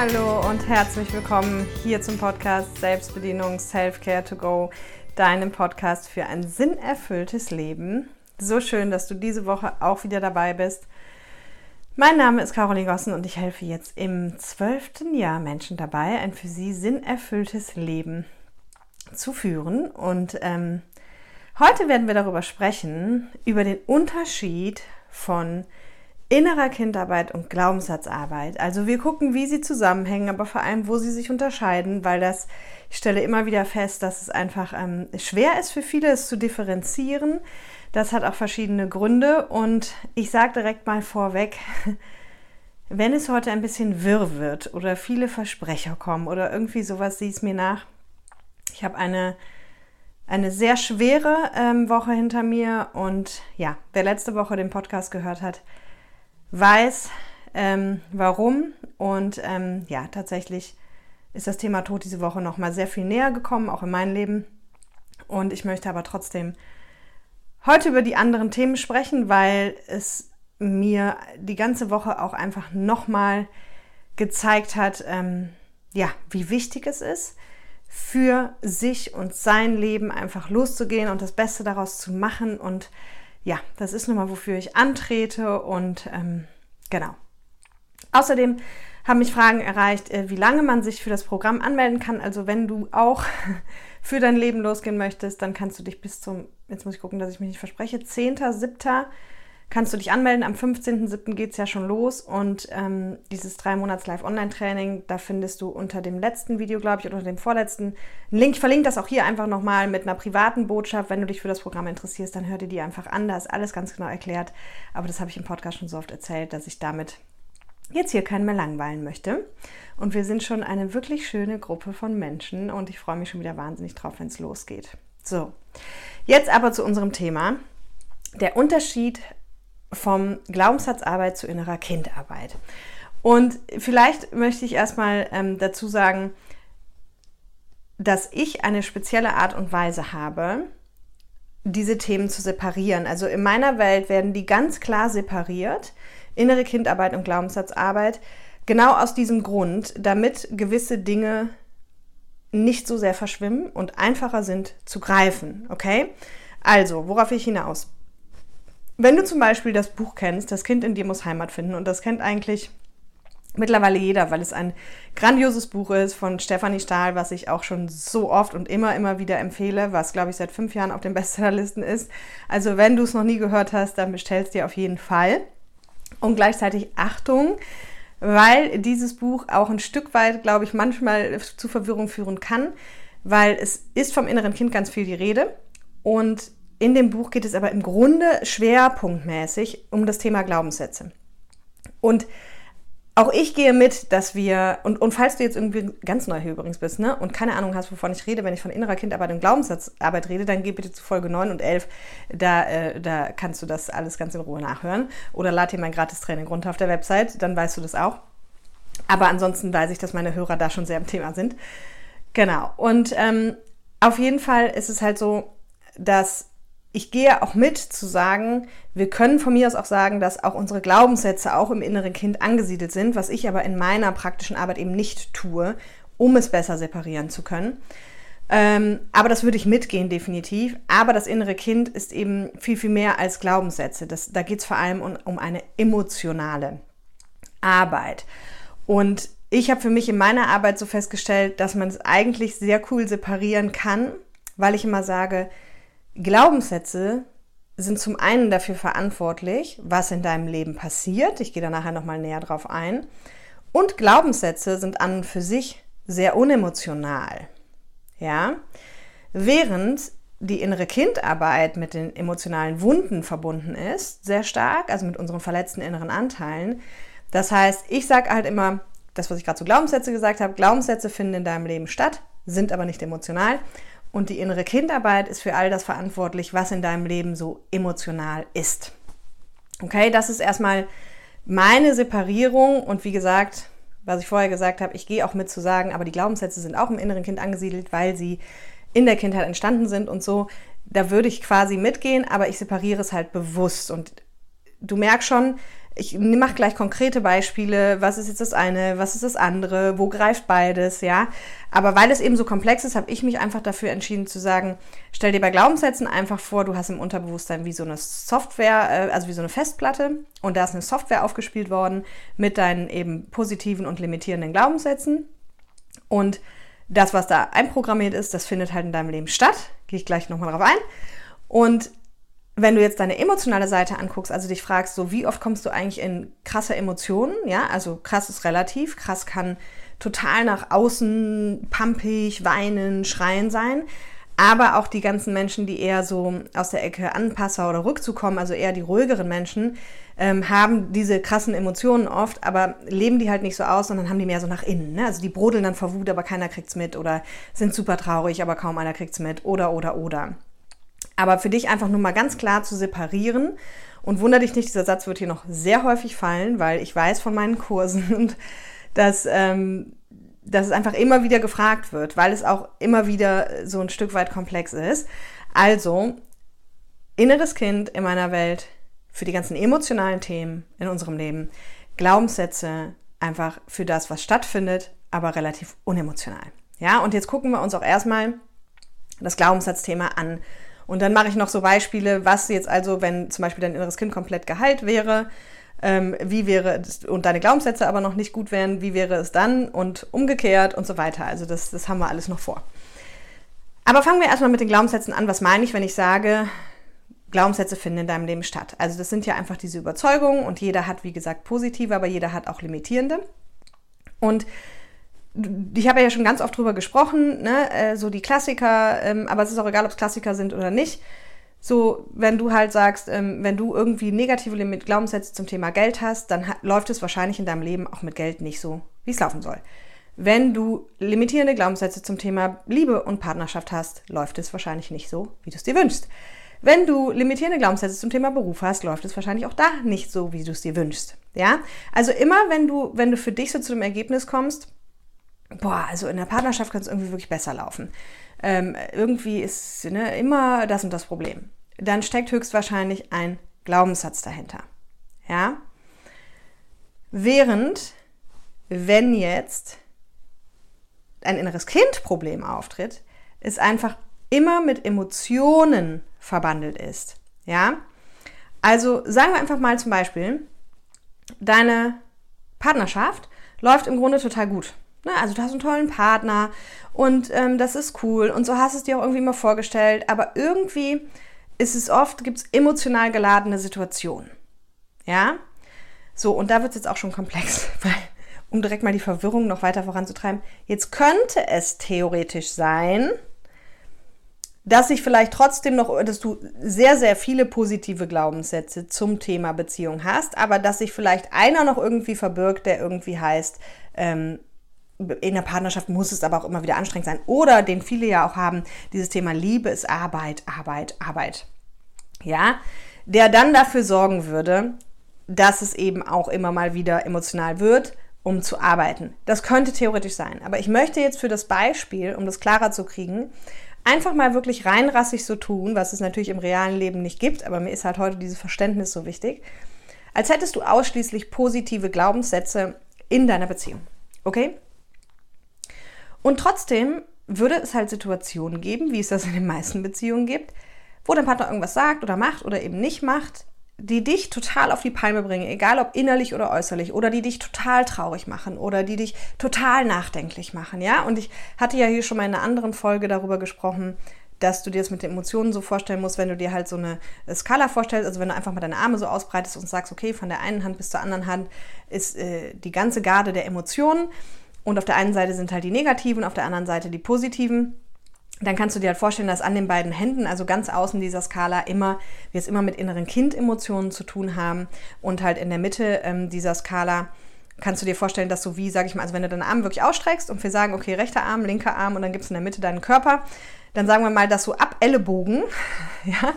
Hallo und herzlich willkommen hier zum Podcast Selbstbedienung Self-Care to Go, deinem Podcast für ein sinnerfülltes Leben. So schön, dass du diese Woche auch wieder dabei bist. Mein Name ist Caroline Gossen und ich helfe jetzt im zwölften Jahr Menschen dabei, ein für sie sinnerfülltes Leben zu führen. Und ähm, heute werden wir darüber sprechen, über den Unterschied von innerer Kindarbeit und Glaubenssatzarbeit. Also wir gucken, wie sie zusammenhängen, aber vor allem, wo sie sich unterscheiden, weil das, ich stelle immer wieder fest, dass es einfach ähm, schwer ist für viele, es zu differenzieren. Das hat auch verschiedene Gründe und ich sage direkt mal vorweg, wenn es heute ein bisschen wirr wird oder viele Versprecher kommen oder irgendwie sowas, sieh es mir nach. Ich habe eine, eine sehr schwere ähm, Woche hinter mir und ja, wer letzte Woche den Podcast gehört hat, weiß, ähm, warum. Und ähm, ja, tatsächlich ist das Thema Tod diese Woche nochmal sehr viel näher gekommen, auch in mein Leben. Und ich möchte aber trotzdem heute über die anderen Themen sprechen, weil es mir die ganze Woche auch einfach nochmal gezeigt hat, ähm, ja, wie wichtig es ist, für sich und sein Leben einfach loszugehen und das Beste daraus zu machen. Und ja, das ist nun mal, wofür ich antrete und ähm, genau. Außerdem haben mich Fragen erreicht, äh, wie lange man sich für das Programm anmelden kann. Also wenn du auch für dein Leben losgehen möchtest, dann kannst du dich bis zum, jetzt muss ich gucken, dass ich mich nicht verspreche, 10.7. kannst du dich anmelden. Am 15.7. geht es ja schon los und ähm, dieses drei Monats Live-Online-Training, da findest du unter dem letzten Video, glaube ich, oder dem vorletzten einen Link. Ich verlinke das auch hier einfach nochmal mit einer privaten Botschaft. Wenn du dich für das Programm interessierst, dann hör dir die einfach an. Da ist alles ganz genau erklärt. Aber das habe ich im Podcast schon so oft erzählt, dass ich damit jetzt hier keinen mehr langweilen möchte. Und wir sind schon eine wirklich schöne Gruppe von Menschen und ich freue mich schon wieder wahnsinnig drauf, wenn es losgeht. So, jetzt aber zu unserem Thema. Der Unterschied vom Glaubenssatzarbeit zu innerer Kindarbeit. Und vielleicht möchte ich erstmal ähm, dazu sagen, dass ich eine spezielle Art und Weise habe, diese Themen zu separieren. Also in meiner Welt werden die ganz klar separiert innere Kindarbeit und Glaubenssatzarbeit. Genau aus diesem Grund, damit gewisse Dinge nicht so sehr verschwimmen und einfacher sind zu greifen. Okay? Also, worauf ich hinaus? Wenn du zum Beispiel das Buch kennst, Das Kind in dir muss Heimat finden, und das kennt eigentlich mittlerweile jeder, weil es ein grandioses Buch ist von Stefanie Stahl, was ich auch schon so oft und immer, immer wieder empfehle, was, glaube ich, seit fünf Jahren auf den Bestsellerlisten ist. Also, wenn du es noch nie gehört hast, dann bestellst dir auf jeden Fall und gleichzeitig Achtung, weil dieses Buch auch ein Stück weit, glaube ich, manchmal zu Verwirrung führen kann, weil es ist vom inneren Kind ganz viel die Rede und in dem Buch geht es aber im Grunde schwerpunktmäßig um das Thema Glaubenssätze. Und auch ich gehe mit, dass wir, und, und falls du jetzt irgendwie ganz neu hier übrigens bist, ne, und keine Ahnung hast, wovon ich rede, wenn ich von innerer Kindarbeit und Glaubenssatzarbeit rede, dann geh bitte zu Folge 9 und 11, da, äh, da kannst du das alles ganz in Ruhe nachhören. Oder lad dir mein Gratis-Training runter auf der Website, dann weißt du das auch. Aber ansonsten weiß ich, dass meine Hörer da schon sehr im Thema sind. Genau. Und ähm, auf jeden Fall ist es halt so, dass ich gehe auch mit zu sagen, wir können von mir aus auch sagen, dass auch unsere Glaubenssätze auch im inneren Kind angesiedelt sind, was ich aber in meiner praktischen Arbeit eben nicht tue, um es besser separieren zu können. Ähm, aber das würde ich mitgehen, definitiv. Aber das innere Kind ist eben viel, viel mehr als Glaubenssätze. Das, da geht es vor allem um, um eine emotionale Arbeit. Und ich habe für mich in meiner Arbeit so festgestellt, dass man es eigentlich sehr cool separieren kann, weil ich immer sage, Glaubenssätze sind zum einen dafür verantwortlich, was in deinem Leben passiert. Ich gehe da nachher nochmal näher drauf ein. Und Glaubenssätze sind an und für sich sehr unemotional. Ja? Während die innere Kindarbeit mit den emotionalen Wunden verbunden ist, sehr stark, also mit unseren verletzten inneren Anteilen. Das heißt, ich sage halt immer, das, was ich gerade zu Glaubenssätze gesagt habe, Glaubenssätze finden in deinem Leben statt, sind aber nicht emotional. Und die innere Kindarbeit ist für all das verantwortlich, was in deinem Leben so emotional ist. Okay, das ist erstmal meine Separierung und wie gesagt, was ich vorher gesagt habe, ich gehe auch mit zu sagen, aber die Glaubenssätze sind auch im inneren Kind angesiedelt, weil sie in der Kindheit entstanden sind und so. Da würde ich quasi mitgehen, aber ich separiere es halt bewusst. Und du merkst schon, ich mache gleich konkrete Beispiele, was ist jetzt das eine, was ist das andere, wo greift beides, ja. Aber weil es eben so komplex ist, habe ich mich einfach dafür entschieden zu sagen, stell dir bei Glaubenssätzen einfach vor, du hast im Unterbewusstsein wie so eine Software, äh, also wie so eine Festplatte und da ist eine Software aufgespielt worden mit deinen eben positiven und limitierenden Glaubenssätzen und das, was da einprogrammiert ist, das findet halt in deinem Leben statt. Gehe ich gleich nochmal drauf ein. Und wenn du jetzt deine emotionale Seite anguckst, also dich fragst, so wie oft kommst du eigentlich in krasse Emotionen, ja, also krass ist relativ, krass kann total nach außen pumpig, weinen, schreien sein, aber auch die ganzen Menschen, die eher so aus der Ecke Anpasser oder Rückzukommen, also eher die ruhigeren Menschen, ähm, haben diese krassen Emotionen oft, aber leben die halt nicht so aus, sondern haben die mehr so nach innen. Ne? Also die brodeln dann vor Wut, aber keiner kriegt's mit oder sind super traurig, aber kaum einer kriegt's mit oder oder oder. Aber für dich einfach nur mal ganz klar zu separieren. Und wundere dich nicht, dieser Satz wird hier noch sehr häufig fallen, weil ich weiß von meinen Kursen, dass, ähm, dass es einfach immer wieder gefragt wird, weil es auch immer wieder so ein Stück weit komplex ist. Also, inneres Kind in meiner Welt für die ganzen emotionalen Themen in unserem Leben, Glaubenssätze einfach für das, was stattfindet, aber relativ unemotional. Ja, und jetzt gucken wir uns auch erstmal das Glaubenssatzthema an und dann mache ich noch so Beispiele, was jetzt also, wenn zum Beispiel dein inneres Kind komplett geheilt wäre, ähm, wie wäre es, und deine Glaubenssätze aber noch nicht gut wären, wie wäre es dann und umgekehrt und so weiter. Also das, das haben wir alles noch vor. Aber fangen wir erstmal mit den Glaubenssätzen an. Was meine ich, wenn ich sage, Glaubenssätze finden in deinem Leben statt? Also das sind ja einfach diese Überzeugungen und jeder hat, wie gesagt, positive, aber jeder hat auch limitierende. Und ich habe ja schon ganz oft drüber gesprochen, ne? Äh, so die Klassiker, ähm, aber es ist auch egal, ob es Klassiker sind oder nicht. So, wenn du halt sagst, ähm, wenn du irgendwie negative Glaubenssätze zum Thema Geld hast, dann läuft es wahrscheinlich in deinem Leben auch mit Geld nicht so, wie es laufen soll. Wenn du limitierende Glaubenssätze zum Thema Liebe und Partnerschaft hast, läuft es wahrscheinlich nicht so, wie du es dir wünschst. Wenn du limitierende Glaubenssätze zum Thema Beruf hast, läuft es wahrscheinlich auch da nicht so, wie du es dir wünschst. Ja? Also immer, wenn du, wenn du für dich so zu dem Ergebnis kommst, boah, also in der Partnerschaft kann es irgendwie wirklich besser laufen. Ähm, irgendwie ist ne, immer das und das Problem. Dann steckt höchstwahrscheinlich ein Glaubenssatz dahinter. Ja? Während, wenn jetzt ein inneres Kind-Problem auftritt, es einfach immer mit Emotionen verbandelt ist. Ja? Also sagen wir einfach mal zum Beispiel, deine Partnerschaft läuft im Grunde total gut. Ne? Also du hast einen tollen Partner und ähm, das ist cool und so hast du es dir auch irgendwie mal vorgestellt, aber irgendwie ist es oft, gibt es emotional geladene Situationen. Ja? So, und da wird es jetzt auch schon komplex, weil, um direkt mal die Verwirrung noch weiter voranzutreiben, jetzt könnte es theoretisch sein, dass sich vielleicht trotzdem noch, dass du sehr, sehr viele positive Glaubenssätze zum Thema Beziehung hast, aber dass sich vielleicht einer noch irgendwie verbirgt, der irgendwie heißt, ähm, in der Partnerschaft muss es aber auch immer wieder anstrengend sein. Oder den viele ja auch haben, dieses Thema Liebe ist Arbeit, Arbeit, Arbeit. Ja, der dann dafür sorgen würde, dass es eben auch immer mal wieder emotional wird, um zu arbeiten. Das könnte theoretisch sein. Aber ich möchte jetzt für das Beispiel, um das klarer zu kriegen, einfach mal wirklich reinrassig so tun, was es natürlich im realen Leben nicht gibt, aber mir ist halt heute dieses Verständnis so wichtig, als hättest du ausschließlich positive Glaubenssätze in deiner Beziehung. Okay? Und trotzdem würde es halt Situationen geben, wie es das in den meisten Beziehungen gibt, wo dein Partner irgendwas sagt oder macht oder eben nicht macht, die dich total auf die Palme bringen, egal ob innerlich oder äußerlich, oder die dich total traurig machen oder die dich total nachdenklich machen, ja? Und ich hatte ja hier schon mal in einer anderen Folge darüber gesprochen, dass du dir das mit den Emotionen so vorstellen musst, wenn du dir halt so eine Skala vorstellst, also wenn du einfach mal deine Arme so ausbreitest und sagst, okay, von der einen Hand bis zur anderen Hand ist äh, die ganze Garde der Emotionen und auf der einen Seite sind halt die negativen, auf der anderen Seite die positiven, dann kannst du dir halt vorstellen, dass an den beiden Händen, also ganz außen dieser Skala, immer, wir es immer mit inneren Kindemotionen zu tun haben. Und halt in der Mitte ähm, dieser Skala kannst du dir vorstellen, dass so wie, sag ich mal, also wenn du deinen Arm wirklich ausstreckst und wir sagen, okay, rechter Arm, linker Arm und dann gibt es in der Mitte deinen Körper, dann sagen wir mal, dass so ab Ellenbogen, ja,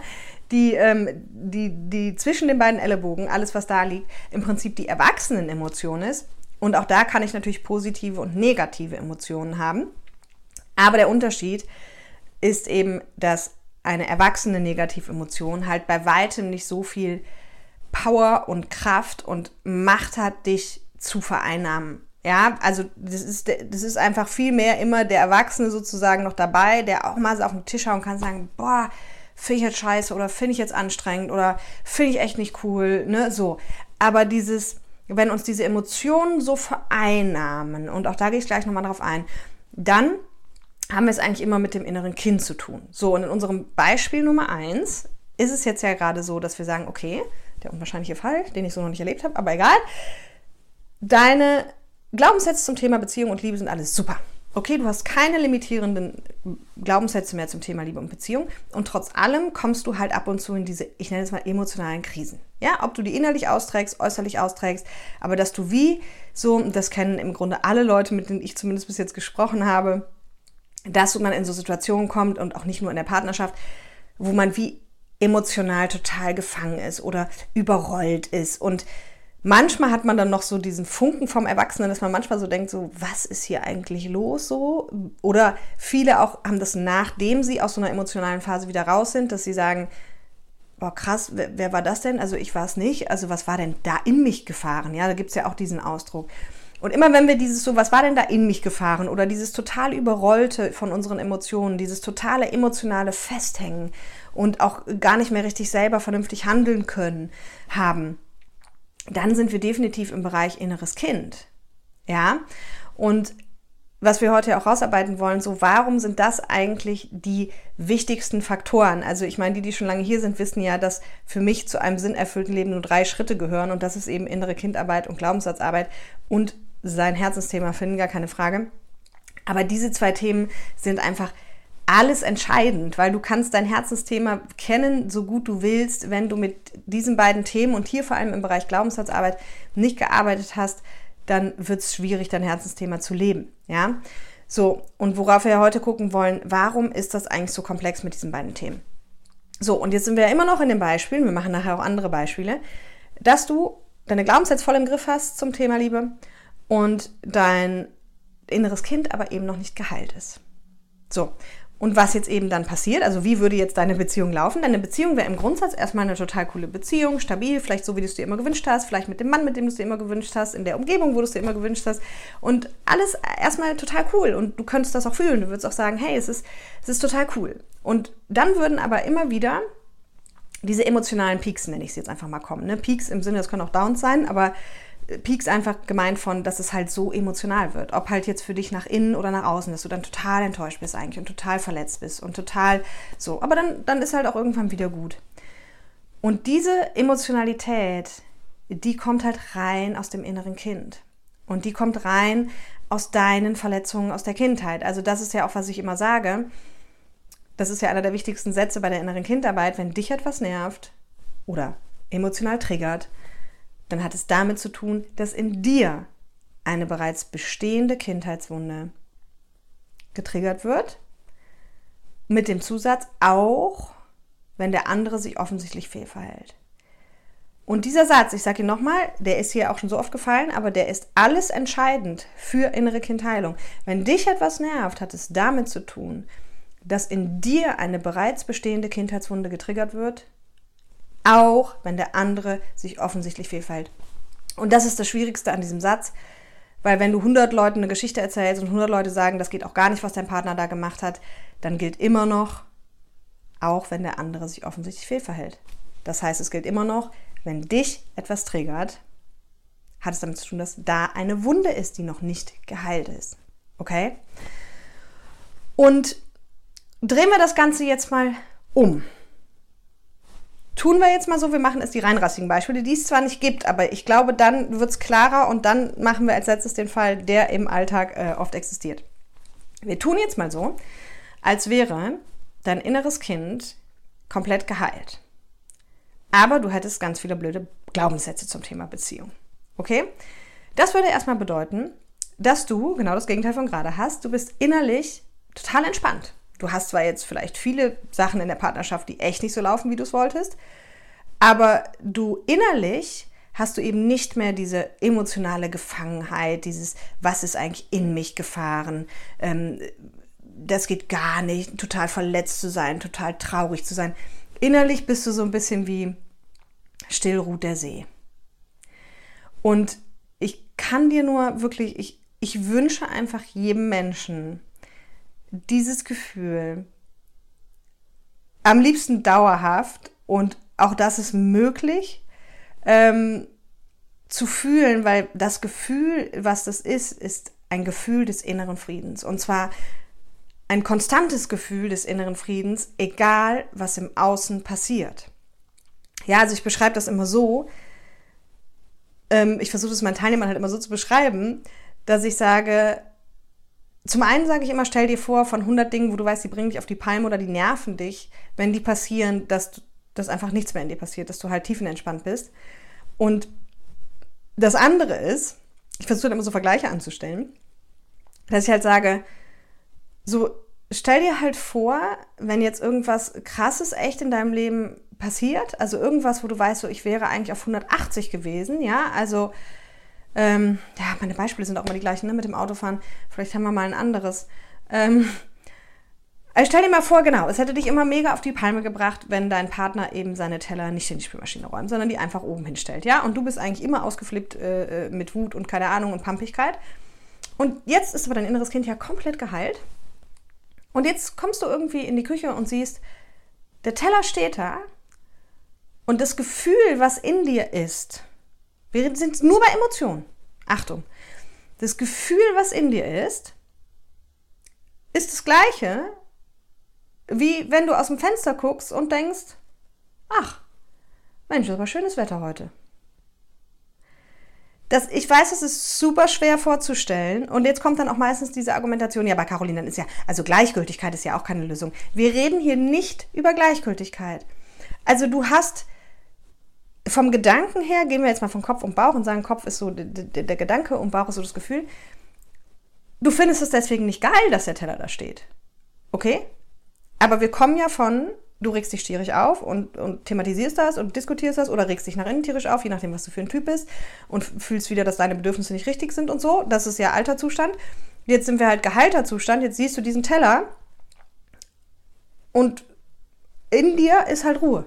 die, ähm, die, die zwischen den beiden Ellenbogen, alles was da liegt, im Prinzip die Erwachsenen-Emotion ist und auch da kann ich natürlich positive und negative Emotionen haben. Aber der Unterschied ist eben, dass eine erwachsene Negative-Emotion halt bei weitem nicht so viel Power und Kraft und Macht hat, dich zu vereinnahmen. Ja, also das ist, das ist einfach viel mehr immer der Erwachsene sozusagen noch dabei, der auch mal auf den Tisch hauen kann und sagen, boah, finde ich jetzt scheiße oder finde ich jetzt anstrengend oder finde ich echt nicht cool, ne, so. Aber dieses, wenn uns diese Emotionen so vereinnahmen, und auch da gehe ich gleich nochmal drauf ein, dann haben wir es eigentlich immer mit dem inneren Kind zu tun. So, und in unserem Beispiel Nummer eins ist es jetzt ja gerade so, dass wir sagen, okay, der unwahrscheinliche Fall, den ich so noch nicht erlebt habe, aber egal, deine Glaubenssätze zum Thema Beziehung und Liebe sind alles super. Okay, du hast keine limitierenden Glaubenssätze mehr zum Thema Liebe und Beziehung. Und trotz allem kommst du halt ab und zu in diese, ich nenne es mal emotionalen Krisen. Ja, ob du die innerlich austrägst, äußerlich austrägst, aber dass du wie so, das kennen im Grunde alle Leute, mit denen ich zumindest bis jetzt gesprochen habe, dass man in so Situationen kommt und auch nicht nur in der Partnerschaft, wo man wie emotional total gefangen ist oder überrollt ist. Und manchmal hat man dann noch so diesen Funken vom Erwachsenen, dass man manchmal so denkt, so, was ist hier eigentlich los so? Oder viele auch haben das, nachdem sie aus so einer emotionalen Phase wieder raus sind, dass sie sagen, boah, krass, wer, wer war das denn? Also ich war es nicht. Also was war denn da in mich gefahren? Ja, da gibt es ja auch diesen Ausdruck. Und immer wenn wir dieses so, was war denn da in mich gefahren? Oder dieses total überrollte von unseren Emotionen, dieses totale emotionale Festhängen und auch gar nicht mehr richtig selber vernünftig handeln können haben, dann sind wir definitiv im Bereich inneres Kind. Ja, und was wir heute auch rausarbeiten wollen, so warum sind das eigentlich die wichtigsten Faktoren? Also ich meine, die, die schon lange hier sind, wissen ja, dass für mich zu einem sinnerfüllten Leben nur drei Schritte gehören und das ist eben innere Kindarbeit und Glaubenssatzarbeit und sein Herzensthema finden, gar keine Frage. Aber diese zwei Themen sind einfach alles entscheidend, weil du kannst dein Herzensthema kennen, so gut du willst, wenn du mit diesen beiden Themen und hier vor allem im Bereich Glaubenssatzarbeit nicht gearbeitet hast, dann wird es schwierig, dein Herzensthema zu leben. Ja, so und worauf wir heute gucken wollen, warum ist das eigentlich so komplex mit diesen beiden Themen? So und jetzt sind wir ja immer noch in den Beispielen. Wir machen nachher auch andere Beispiele, dass du deine Glaubenssätze voll im Griff hast zum Thema Liebe und dein inneres Kind aber eben noch nicht geheilt ist. So, und was jetzt eben dann passiert, also wie würde jetzt deine Beziehung laufen? Deine Beziehung wäre im Grundsatz erstmal eine total coole Beziehung, stabil, vielleicht so, wie du es dir immer gewünscht hast, vielleicht mit dem Mann, mit dem du es dir immer gewünscht hast, in der Umgebung, wo du es dir immer gewünscht hast. Und alles erstmal total cool. Und du könntest das auch fühlen. Du würdest auch sagen, hey, es ist, es ist total cool. Und dann würden aber immer wieder diese emotionalen Peaks, nenne ich sie jetzt einfach mal, kommen. Ne? Peaks im Sinne, das können auch Downs sein, aber Peaks einfach gemeint von, dass es halt so emotional wird. Ob halt jetzt für dich nach innen oder nach außen, dass du dann total enttäuscht bist eigentlich und total verletzt bist und total so. Aber dann, dann ist halt auch irgendwann wieder gut. Und diese Emotionalität, die kommt halt rein aus dem inneren Kind. Und die kommt rein aus deinen Verletzungen aus der Kindheit. Also das ist ja auch, was ich immer sage. Das ist ja einer der wichtigsten Sätze bei der inneren Kindarbeit. Wenn dich etwas nervt oder emotional triggert, dann hat es damit zu tun, dass in dir eine bereits bestehende Kindheitswunde getriggert wird. Mit dem Zusatz auch, wenn der andere sich offensichtlich fehlverhält. Und dieser Satz, ich sage ihn nochmal, der ist hier auch schon so oft gefallen, aber der ist alles entscheidend für innere Kindheilung. Wenn dich etwas nervt, hat es damit zu tun, dass in dir eine bereits bestehende Kindheitswunde getriggert wird, auch wenn der andere sich offensichtlich fehlverhält. Und das ist das Schwierigste an diesem Satz, weil wenn du 100 Leuten eine Geschichte erzählst und 100 Leute sagen, das geht auch gar nicht, was dein Partner da gemacht hat, dann gilt immer noch, auch wenn der andere sich offensichtlich fehlverhält. Das heißt, es gilt immer noch, wenn dich etwas triggert, hat es damit zu tun, dass da eine Wunde ist, die noch nicht geheilt ist. Okay? Und drehen wir das Ganze jetzt mal um tun wir jetzt mal so, wir machen es die reinrassigen Beispiele, die es zwar nicht gibt, aber ich glaube, dann wird es klarer und dann machen wir als letztes den Fall, der im Alltag äh, oft existiert. Wir tun jetzt mal so, als wäre dein inneres Kind komplett geheilt. Aber du hättest ganz viele blöde Glaubenssätze zum Thema Beziehung. Okay? Das würde erstmal bedeuten, dass du genau das Gegenteil von gerade hast. Du bist innerlich total entspannt. Du hast zwar jetzt vielleicht viele Sachen in der Partnerschaft, die echt nicht so laufen, wie du es wolltest, aber du innerlich hast du eben nicht mehr diese emotionale Gefangenheit, dieses, was ist eigentlich in mich gefahren, ähm, das geht gar nicht, total verletzt zu sein, total traurig zu sein. Innerlich bist du so ein bisschen wie still ruht der See. Und ich kann dir nur wirklich, ich, ich wünsche einfach jedem Menschen dieses Gefühl, am liebsten dauerhaft und auch das ist möglich ähm, zu fühlen, weil das Gefühl, was das ist, ist ein Gefühl des inneren Friedens. Und zwar ein konstantes Gefühl des inneren Friedens, egal was im Außen passiert. Ja, also ich beschreibe das immer so, ähm, ich versuche es meinen Teilnehmern halt immer so zu beschreiben, dass ich sage, zum einen sage ich immer, stell dir vor, von 100 Dingen, wo du weißt, die bringen dich auf die Palme oder die nerven dich, wenn die passieren, dass, dass einfach nichts mehr in dir passiert, dass du halt tiefenentspannt bist. Und das andere ist, ich versuche immer so Vergleiche anzustellen, dass ich halt sage, so stell dir halt vor, wenn jetzt irgendwas krasses echt in deinem Leben passiert, also irgendwas, wo du weißt, so ich wäre eigentlich auf 180 gewesen, ja, also ähm, ja, meine Beispiele sind auch immer die gleichen ne, mit dem Autofahren. Vielleicht haben wir mal ein anderes. Ähm, also stell dir mal vor, genau, es hätte dich immer mega auf die Palme gebracht, wenn dein Partner eben seine Teller nicht in die Spülmaschine räumt, sondern die einfach oben hinstellt, ja? Und du bist eigentlich immer ausgeflippt äh, äh, mit Wut und keine Ahnung und Pampigkeit. Und jetzt ist aber dein inneres Kind ja komplett geheilt. Und jetzt kommst du irgendwie in die Küche und siehst, der Teller steht da und das Gefühl, was in dir ist, wir sind nur bei Emotionen. Achtung. Das Gefühl, was in dir ist, ist das gleiche, wie wenn du aus dem Fenster guckst und denkst, ach, Mensch, das war schönes Wetter heute. Das, ich weiß, es ist super schwer vorzustellen. Und jetzt kommt dann auch meistens diese Argumentation, ja, bei Caroline, dann ist ja, also Gleichgültigkeit ist ja auch keine Lösung. Wir reden hier nicht über Gleichgültigkeit. Also du hast vom Gedanken her, gehen wir jetzt mal von Kopf und Bauch und sagen, Kopf ist so der, Gedanke und Bauch ist so das Gefühl. Du findest es deswegen nicht geil, dass der Teller da steht. Okay? Aber wir kommen ja von, du regst dich tierisch auf und, und thematisierst das und diskutierst das oder regst dich nach innen tierisch auf, je nachdem, was du für ein Typ bist und fühlst wieder, dass deine Bedürfnisse nicht richtig sind und so. Das ist ja alter Zustand. Jetzt sind wir halt geheilter Zustand. Jetzt siehst du diesen Teller und in dir ist halt Ruhe.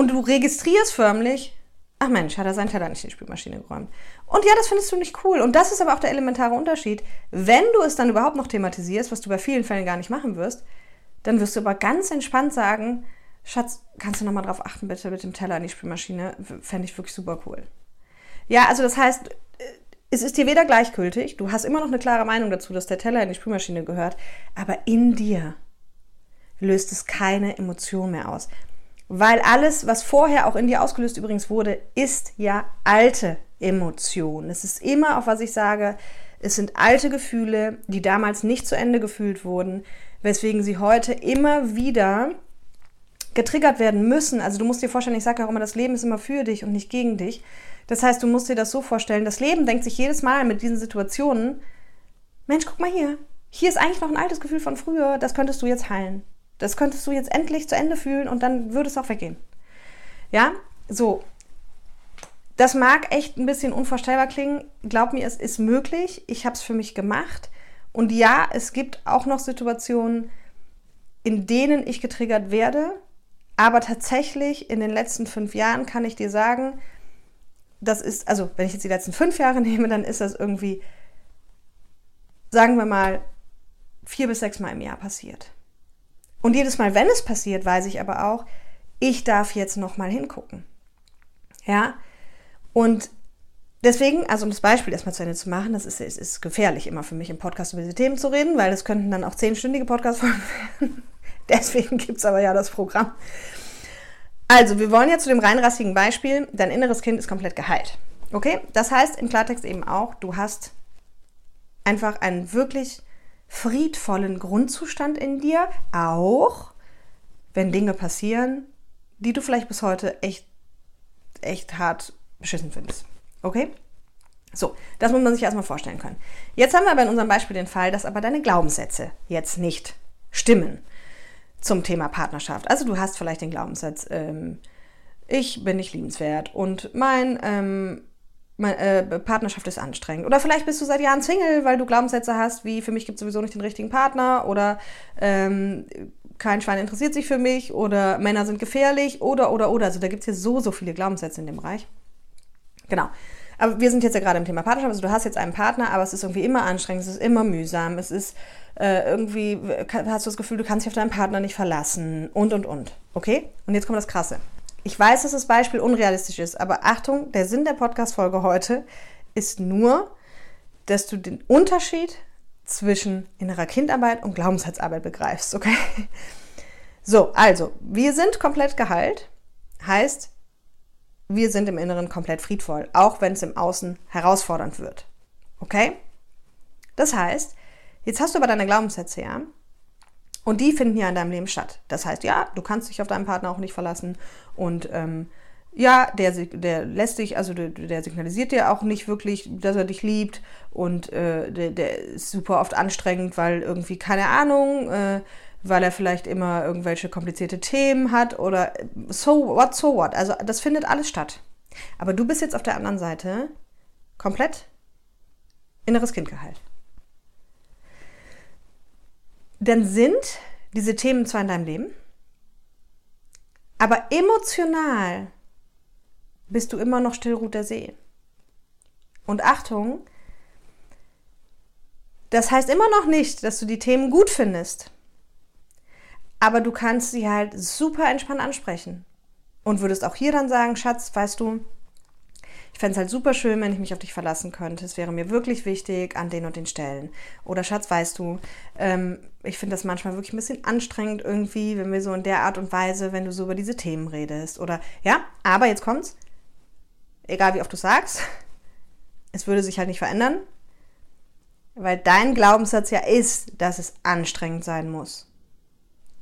Und du registrierst förmlich, ach Mensch, hat er seinen Teller nicht in die Spülmaschine geräumt. Und ja, das findest du nicht cool. Und das ist aber auch der elementare Unterschied. Wenn du es dann überhaupt noch thematisierst, was du bei vielen Fällen gar nicht machen wirst, dann wirst du aber ganz entspannt sagen, Schatz, kannst du nochmal drauf achten, bitte mit dem Teller in die Spülmaschine? Fände ich wirklich super cool. Ja, also das heißt, äh, es ist dir weder gleichgültig, du hast immer noch eine klare Meinung dazu, dass der Teller in die Spülmaschine gehört, aber in dir löst es keine Emotion mehr aus. Weil alles, was vorher auch in dir ausgelöst übrigens wurde, ist ja alte Emotion. Es ist immer, auf was ich sage, es sind alte Gefühle, die damals nicht zu Ende gefühlt wurden, weswegen sie heute immer wieder getriggert werden müssen. Also du musst dir vorstellen, ich sage ja auch immer, das Leben ist immer für dich und nicht gegen dich. Das heißt, du musst dir das so vorstellen, das Leben denkt sich jedes Mal mit diesen Situationen, Mensch, guck mal hier, hier ist eigentlich noch ein altes Gefühl von früher, das könntest du jetzt heilen. Das könntest du jetzt endlich zu Ende fühlen und dann würde es auch weggehen. Ja, so. Das mag echt ein bisschen unvorstellbar klingen. Glaub mir, es ist möglich. Ich habe es für mich gemacht. Und ja, es gibt auch noch Situationen, in denen ich getriggert werde. Aber tatsächlich in den letzten fünf Jahren kann ich dir sagen, das ist, also wenn ich jetzt die letzten fünf Jahre nehme, dann ist das irgendwie, sagen wir mal, vier bis sechs Mal im Jahr passiert. Und jedes Mal, wenn es passiert, weiß ich aber auch, ich darf jetzt noch mal hingucken. Ja? Und deswegen, also um das Beispiel erstmal zu Ende zu machen, das ist, ist, ist gefährlich immer für mich im Podcast über diese Themen zu reden, weil das könnten dann auch zehnstündige Podcast-Folgen werden. deswegen gibt es aber ja das Programm. Also, wir wollen jetzt zu dem reinrassigen Beispiel, dein inneres Kind ist komplett geheilt. Okay? Das heißt im Klartext eben auch, du hast einfach einen wirklich friedvollen Grundzustand in dir, auch wenn Dinge passieren, die du vielleicht bis heute echt, echt hart beschissen findest. Okay? So, das muss man sich erstmal vorstellen können. Jetzt haben wir aber in unserem Beispiel den Fall, dass aber deine Glaubenssätze jetzt nicht stimmen zum Thema Partnerschaft. Also du hast vielleicht den Glaubenssatz, ähm, ich bin nicht liebenswert und mein ähm, äh, Partnerschaft ist anstrengend. Oder vielleicht bist du seit Jahren Single, weil du Glaubenssätze hast, wie für mich gibt es sowieso nicht den richtigen Partner oder ähm, kein Schwein interessiert sich für mich oder Männer sind gefährlich oder, oder, oder. Also da gibt es hier so, so viele Glaubenssätze in dem Bereich. Genau. Aber wir sind jetzt ja gerade im Thema Partnerschaft. Also du hast jetzt einen Partner, aber es ist irgendwie immer anstrengend, es ist immer mühsam, es ist äh, irgendwie, hast du das Gefühl, du kannst dich auf deinen Partner nicht verlassen und, und, und. Okay? Und jetzt kommt das Krasse. Ich weiß, dass das Beispiel unrealistisch ist, aber Achtung, der Sinn der Podcast-Folge heute ist nur, dass du den Unterschied zwischen innerer Kindarbeit und Glaubenssatzarbeit begreifst, okay? So, also, wir sind komplett geheilt, heißt, wir sind im Inneren komplett friedvoll, auch wenn es im Außen herausfordernd wird. Okay? Das heißt, jetzt hast du aber deine Glaubenssätze, ja? Und die finden ja in deinem Leben statt. Das heißt, ja, du kannst dich auf deinen Partner auch nicht verlassen und ähm, ja, der, der lässt dich, also der, der, signalisiert dir auch nicht wirklich, dass er dich liebt und äh, der, der, ist super oft anstrengend, weil irgendwie, keine Ahnung, äh, weil er vielleicht immer irgendwelche komplizierte Themen hat oder so what, so what. Also das findet alles statt. Aber du bist jetzt auf der anderen Seite komplett inneres Kind geheilt. Dann sind diese Themen zwar in deinem Leben, aber emotional bist du immer noch Stillruht der See. Und Achtung, das heißt immer noch nicht, dass du die Themen gut findest. Aber du kannst sie halt super entspannt ansprechen. Und würdest auch hier dann sagen, Schatz, weißt du, ich fände es halt super schön, wenn ich mich auf dich verlassen könnte. Es wäre mir wirklich wichtig an den und den Stellen. Oder Schatz, weißt du, ähm, ich finde das manchmal wirklich ein bisschen anstrengend irgendwie, wenn wir so in der Art und Weise, wenn du so über diese Themen redest. Oder ja, aber jetzt kommt's egal wie oft du sagst, es würde sich halt nicht verändern, weil dein Glaubenssatz ja ist, dass es anstrengend sein muss.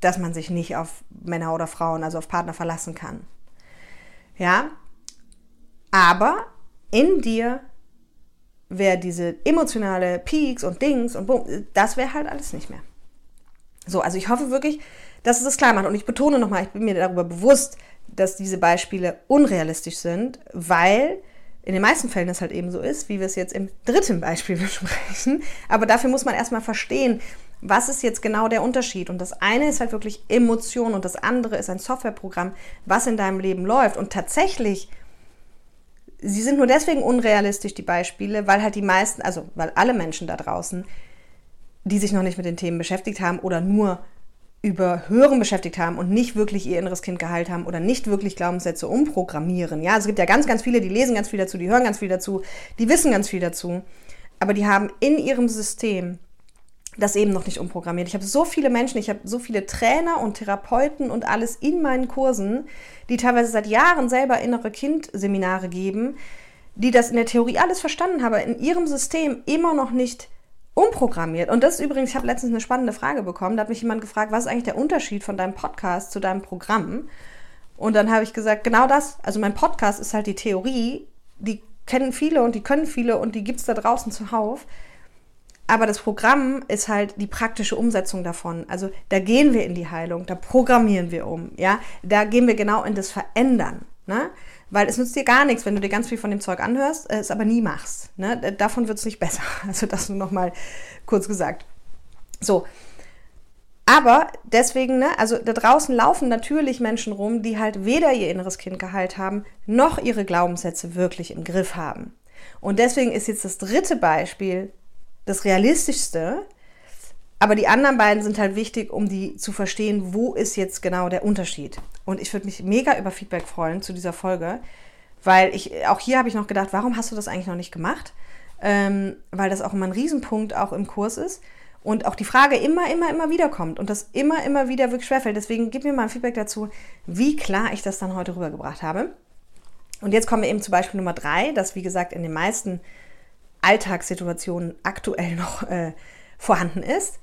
Dass man sich nicht auf Männer oder Frauen, also auf Partner verlassen kann. Ja? Aber in dir wäre diese emotionale Peaks und Dings und Boom, das wäre halt alles nicht mehr. So, also ich hoffe wirklich, dass es das klar macht. Und ich betone nochmal, ich bin mir darüber bewusst, dass diese Beispiele unrealistisch sind, weil in den meisten Fällen es halt eben so ist, wie wir es jetzt im dritten Beispiel besprechen. Aber dafür muss man erstmal verstehen, was ist jetzt genau der Unterschied? Und das eine ist halt wirklich Emotion und das andere ist ein Softwareprogramm, was in deinem Leben läuft. Und tatsächlich, sie sind nur deswegen unrealistisch, die Beispiele, weil halt die meisten, also weil alle Menschen da draußen, die sich noch nicht mit den Themen beschäftigt haben oder nur über Hören beschäftigt haben und nicht wirklich ihr inneres Kind geheilt haben oder nicht wirklich Glaubenssätze umprogrammieren. Ja, es gibt ja ganz, ganz viele, die lesen ganz viel dazu, die hören ganz viel dazu, die wissen ganz viel dazu, aber die haben in ihrem System das eben noch nicht umprogrammiert. Ich habe so viele Menschen, ich habe so viele Trainer und Therapeuten und alles in meinen Kursen, die teilweise seit Jahren selber innere Kind-Seminare geben, die das in der Theorie alles verstanden haben, in ihrem System immer noch nicht umprogrammiert. Und das ist übrigens, ich habe letztens eine spannende Frage bekommen. Da hat mich jemand gefragt, was ist eigentlich der Unterschied von deinem Podcast zu deinem Programm? Und dann habe ich gesagt, genau das. Also mein Podcast ist halt die Theorie, die kennen viele und die können viele und die gibt es da draußen zuhauf. Aber das Programm ist halt die praktische Umsetzung davon. Also da gehen wir in die Heilung, da programmieren wir um, ja, da gehen wir genau in das Verändern. Ne? Weil es nützt dir gar nichts, wenn du dir ganz viel von dem Zeug anhörst, äh, es aber nie machst. Ne? Davon wird es nicht besser. Also das nur nochmal kurz gesagt. So. Aber deswegen, ne, also da draußen laufen natürlich Menschen rum, die halt weder ihr inneres Kind geheilt haben, noch ihre Glaubenssätze wirklich im Griff haben. Und deswegen ist jetzt das dritte Beispiel das realistischste, aber die anderen beiden sind halt wichtig, um die zu verstehen, wo ist jetzt genau der Unterschied. Und ich würde mich mega über Feedback freuen zu dieser Folge, weil ich, auch hier habe ich noch gedacht, warum hast du das eigentlich noch nicht gemacht? Ähm, weil das auch immer ein Riesenpunkt auch im Kurs ist. Und auch die Frage immer, immer, immer wieder kommt und das immer, immer wieder wirklich schwerfällt. Deswegen gib mir mal ein Feedback dazu, wie klar ich das dann heute rübergebracht habe. Und jetzt kommen wir eben zu Beispiel Nummer drei, das wie gesagt in den meisten Alltagssituationen aktuell noch äh, vorhanden ist.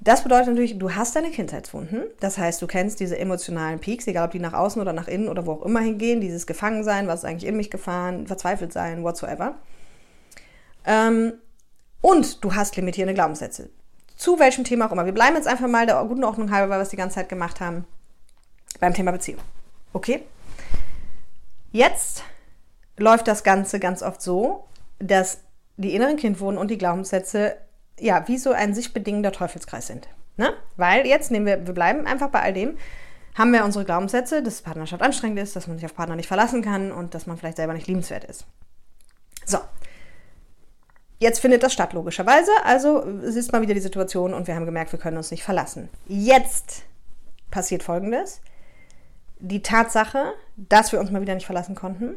Das bedeutet natürlich, du hast deine Kindheitswunden. Das heißt, du kennst diese emotionalen Peaks, egal ob die nach außen oder nach innen oder wo auch immer hingehen, dieses Gefangensein, was ist eigentlich in mich gefahren, verzweifelt sein, whatsoever. Ähm, und du hast limitierende Glaubenssätze. Zu welchem Thema auch immer. Wir bleiben jetzt einfach mal der guten Ordnung halber, weil wir es die ganze Zeit gemacht haben, beim Thema Beziehung. Okay? Jetzt läuft das Ganze ganz oft so, dass die inneren Kindwunden und die Glaubenssätze ja, wie so ein sich bedingender Teufelskreis sind. Ne? Weil jetzt nehmen wir, wir bleiben einfach bei all dem, haben wir unsere Glaubenssätze, dass Partnerschaft anstrengend ist, dass man sich auf Partner nicht verlassen kann und dass man vielleicht selber nicht liebenswert ist. So. Jetzt findet das statt, logischerweise. Also es ist mal wieder die Situation und wir haben gemerkt, wir können uns nicht verlassen. Jetzt passiert Folgendes. Die Tatsache, dass wir uns mal wieder nicht verlassen konnten,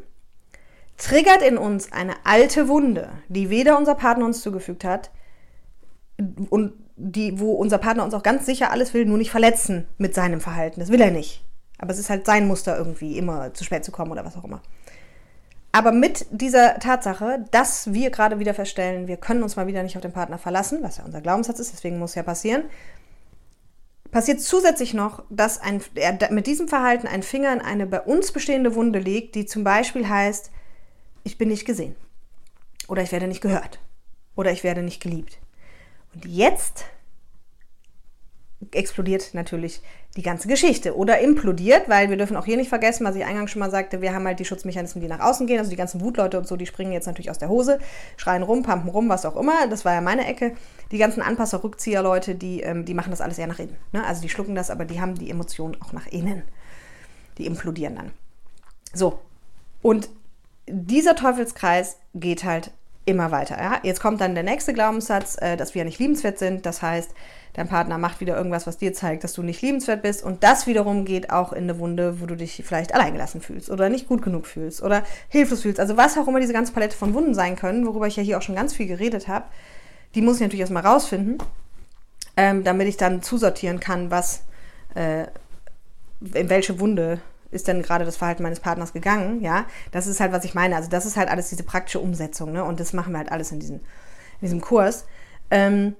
triggert in uns eine alte Wunde, die weder unser Partner uns zugefügt hat und die, wo unser Partner uns auch ganz sicher alles will, nur nicht verletzen mit seinem Verhalten. Das will er nicht. Aber es ist halt sein Muster irgendwie, immer zu spät zu kommen oder was auch immer. Aber mit dieser Tatsache, dass wir gerade wieder feststellen, wir können uns mal wieder nicht auf den Partner verlassen, was ja unser Glaubenssatz ist, deswegen muss ja passieren, passiert zusätzlich noch, dass ein, er mit diesem Verhalten ein Finger in eine bei uns bestehende Wunde legt, die zum Beispiel heißt, ich bin nicht gesehen oder ich werde nicht gehört oder ich werde nicht geliebt. Und jetzt explodiert natürlich die ganze Geschichte oder implodiert, weil wir dürfen auch hier nicht vergessen, was ich eingangs schon mal sagte, wir haben halt die Schutzmechanismen, die nach außen gehen, also die ganzen Wutleute und so, die springen jetzt natürlich aus der Hose, schreien rum, pumpen rum, was auch immer, das war ja meine Ecke. Die ganzen Anpasser, Rückzieher-Leute, die, ähm, die machen das alles eher nach innen. Ne? Also die schlucken das, aber die haben die Emotionen auch nach innen. Die implodieren dann. So, und dieser Teufelskreis geht halt immer weiter. Ja? Jetzt kommt dann der nächste Glaubenssatz, äh, dass wir nicht liebenswert sind. Das heißt, dein Partner macht wieder irgendwas, was dir zeigt, dass du nicht liebenswert bist. Und das wiederum geht auch in eine Wunde, wo du dich vielleicht alleingelassen fühlst oder nicht gut genug fühlst oder hilflos fühlst. Also was auch immer diese ganze Palette von Wunden sein können, worüber ich ja hier auch schon ganz viel geredet habe, die muss ich natürlich erstmal rausfinden, ähm, damit ich dann zusortieren kann, was äh, in welche Wunde ist denn gerade das Verhalten meines Partners gegangen, ja, das ist halt, was ich meine. Also das ist halt alles diese praktische Umsetzung, ne? Und das machen wir halt alles in, diesen, in diesem Kurs. Ähm,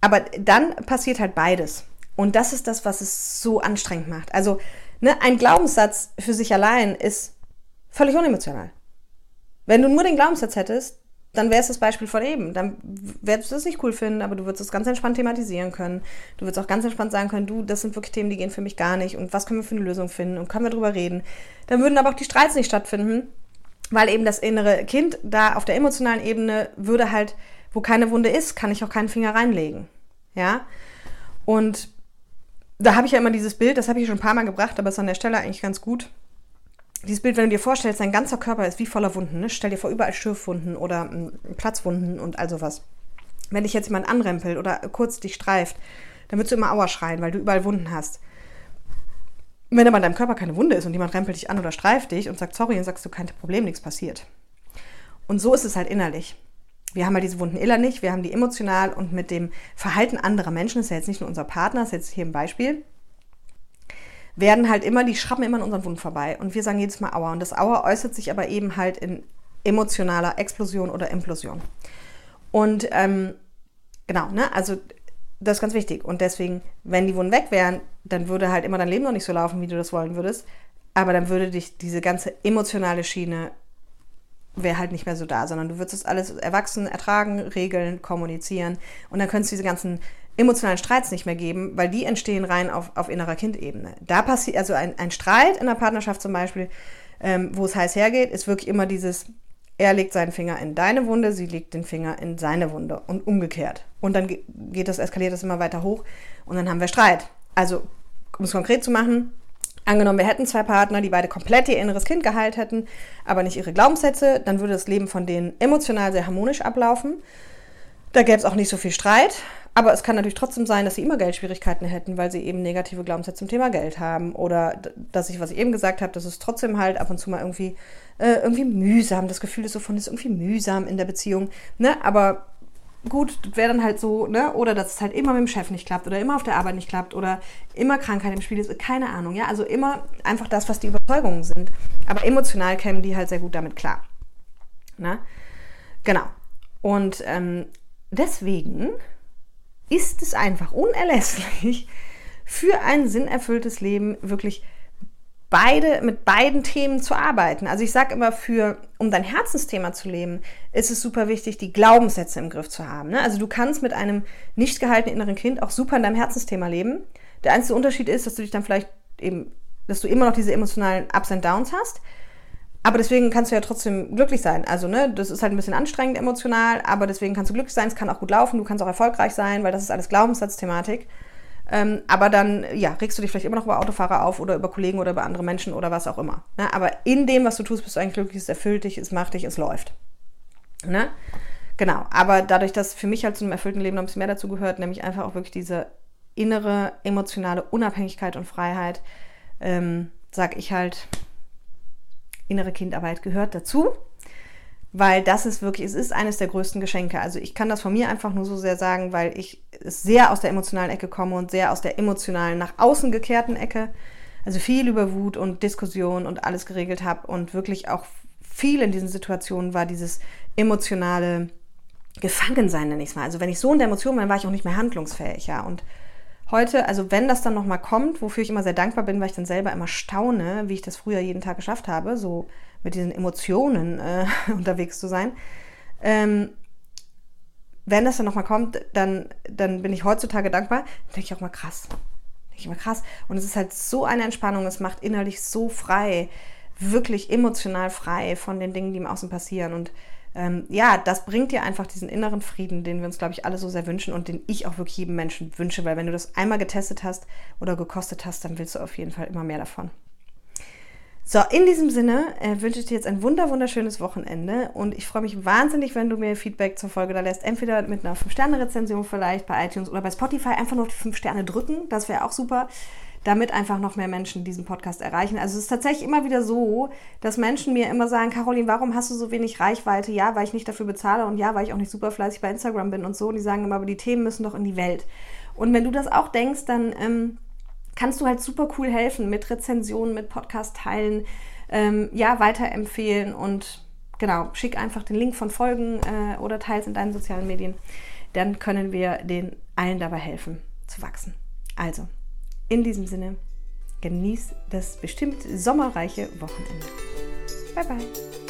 aber dann passiert halt beides. Und das ist das, was es so anstrengend macht. Also ne, ein Glaubenssatz für sich allein ist völlig unemotional. Wenn du nur den Glaubenssatz hättest, dann wäre es das Beispiel von eben. Dann würdest du das nicht cool finden, aber du würdest es ganz entspannt thematisieren können. Du würdest auch ganz entspannt sagen können, du, das sind wirklich Themen, die gehen für mich gar nicht und was können wir für eine Lösung finden und können wir drüber reden. Dann würden aber auch die Streits nicht stattfinden, weil eben das innere Kind da auf der emotionalen Ebene würde halt, wo keine Wunde ist, kann ich auch keinen Finger reinlegen. Ja? Und da habe ich ja immer dieses Bild, das habe ich schon ein paar Mal gebracht, aber ist an der Stelle eigentlich ganz gut dieses Bild, wenn du dir vorstellst, dein ganzer Körper ist wie voller Wunden. Ne? Stell dir vor, überall Schürfwunden oder hm, Platzwunden und all sowas. Wenn dich jetzt jemand anrempelt oder kurz dich streift, dann würdest du immer Aua schreien, weil du überall Wunden hast. Wenn aber in deinem Körper keine Wunde ist und jemand rempelt dich an oder streift dich und sagt sorry, dann sagst du kein Problem, nichts passiert. Und so ist es halt innerlich. Wir haben halt diese Wunden innerlich, wir haben die emotional und mit dem Verhalten anderer Menschen, das ist ja jetzt nicht nur unser Partner, das ist jetzt hier ein Beispiel, werden halt immer, die schrappen immer an unseren Wunden vorbei. Und wir sagen jedes Mal Aua. Und das Aua äußert sich aber eben halt in emotionaler Explosion oder Implosion. Und ähm, genau, ne, also das ist ganz wichtig. Und deswegen, wenn die Wunden weg wären, dann würde halt immer dein Leben noch nicht so laufen, wie du das wollen würdest. Aber dann würde dich diese ganze emotionale Schiene wäre halt nicht mehr so da, sondern du würdest das alles erwachsen ertragen, regeln, kommunizieren und dann könntest du diese ganzen emotionalen Streits nicht mehr geben, weil die entstehen rein auf, auf innerer Kindebene. Da passiert, also ein, ein Streit in der Partnerschaft zum Beispiel, ähm, wo es heiß hergeht, ist wirklich immer dieses, er legt seinen Finger in deine Wunde, sie legt den Finger in seine Wunde und umgekehrt. Und dann geht das, eskaliert das immer weiter hoch und dann haben wir Streit. Also, um es konkret zu machen, Angenommen, wir hätten zwei Partner, die beide komplett ihr inneres Kind geheilt hätten, aber nicht ihre Glaubenssätze, dann würde das Leben von denen emotional sehr harmonisch ablaufen. Da gäbe es auch nicht so viel Streit, aber es kann natürlich trotzdem sein, dass sie immer Geldschwierigkeiten hätten, weil sie eben negative Glaubenssätze zum Thema Geld haben. Oder dass ich, was ich eben gesagt habe, dass es trotzdem halt ab und zu mal irgendwie, äh, irgendwie mühsam, das Gefühl ist so von, ist irgendwie mühsam in der Beziehung. Ne? Aber gut, wäre dann halt so, ne? Oder dass es halt immer mit dem Chef nicht klappt oder immer auf der Arbeit nicht klappt oder immer Krankheit im Spiel ist, keine Ahnung, ja. Also immer einfach das, was die Überzeugungen sind. Aber emotional kämen die halt sehr gut damit klar. Ne? Genau. Und ähm, deswegen ist es einfach unerlässlich für ein sinnerfülltes Leben wirklich beide, mit beiden Themen zu arbeiten. Also ich sage immer, für, um dein Herzensthema zu leben, ist es super wichtig, die Glaubenssätze im Griff zu haben. Ne? Also du kannst mit einem nicht gehaltenen inneren Kind auch super in deinem Herzensthema leben. Der einzige Unterschied ist, dass du dich dann vielleicht eben, dass du immer noch diese emotionalen Ups und Downs hast, aber deswegen kannst du ja trotzdem glücklich sein. Also, ne, das ist halt ein bisschen anstrengend emotional, aber deswegen kannst du glücklich sein, es kann auch gut laufen, du kannst auch erfolgreich sein, weil das ist alles Glaubenssatzthematik. Ähm, aber dann, ja, regst du dich vielleicht immer noch über Autofahrer auf oder über Kollegen oder über andere Menschen oder was auch immer. Ne? Aber in dem, was du tust, bist du eigentlich glücklich, es erfüllt dich, es macht dich, es läuft. Ne? Genau, aber dadurch, dass für mich halt zu einem erfüllten Leben noch ein bisschen mehr dazu gehört, nämlich einfach auch wirklich diese innere emotionale Unabhängigkeit und Freiheit, ähm, sag ich halt, innere Kindarbeit gehört dazu, weil das ist wirklich, es ist eines der größten Geschenke. Also ich kann das von mir einfach nur so sehr sagen, weil ich sehr aus der emotionalen Ecke komme und sehr aus der emotionalen nach außen gekehrten Ecke. Also viel über Wut und Diskussion und alles geregelt habe und wirklich auch viel in diesen Situationen war dieses emotionale Gefangensein, nenne ich es mal. Also wenn ich so in der Emotion war, war ich auch nicht mehr handlungsfähig, ja. Und heute, also wenn das dann nochmal kommt, wofür ich immer sehr dankbar bin, weil ich dann selber immer staune, wie ich das früher jeden Tag geschafft habe, so mit diesen Emotionen äh, unterwegs zu sein. Ähm, wenn das dann nochmal kommt, dann, dann bin ich heutzutage dankbar. Dann denke ich auch mal krass. Denke ich mal krass. Und es ist halt so eine Entspannung, es macht innerlich so frei, wirklich emotional frei von den Dingen, die im Außen passieren. Und ähm, ja, das bringt dir einfach diesen inneren Frieden, den wir uns, glaube ich, alle so sehr wünschen und den ich auch wirklich jedem Menschen wünsche, weil wenn du das einmal getestet hast oder gekostet hast, dann willst du auf jeden Fall immer mehr davon. So, in diesem Sinne äh, wünsche ich dir jetzt ein wunder wunderschönes Wochenende und ich freue mich wahnsinnig, wenn du mir Feedback zur Folge da lässt. Entweder mit einer 5-Sterne-Rezension vielleicht bei iTunes oder bei Spotify einfach nur die 5 Sterne drücken, das wäre auch super damit einfach noch mehr Menschen diesen Podcast erreichen. Also es ist tatsächlich immer wieder so, dass Menschen mir immer sagen, Caroline, warum hast du so wenig Reichweite? Ja, weil ich nicht dafür bezahle und ja, weil ich auch nicht super fleißig bei Instagram bin und so. Und die sagen immer, aber die Themen müssen doch in die Welt. Und wenn du das auch denkst, dann ähm, kannst du halt super cool helfen mit Rezensionen, mit Podcast-Teilen, ähm, ja, weiterempfehlen und genau, schick einfach den Link von Folgen äh, oder teils in deinen sozialen Medien. Dann können wir den allen dabei helfen zu wachsen. Also, in diesem Sinne, genieß das bestimmt sommerreiche Wochenende. Bye bye.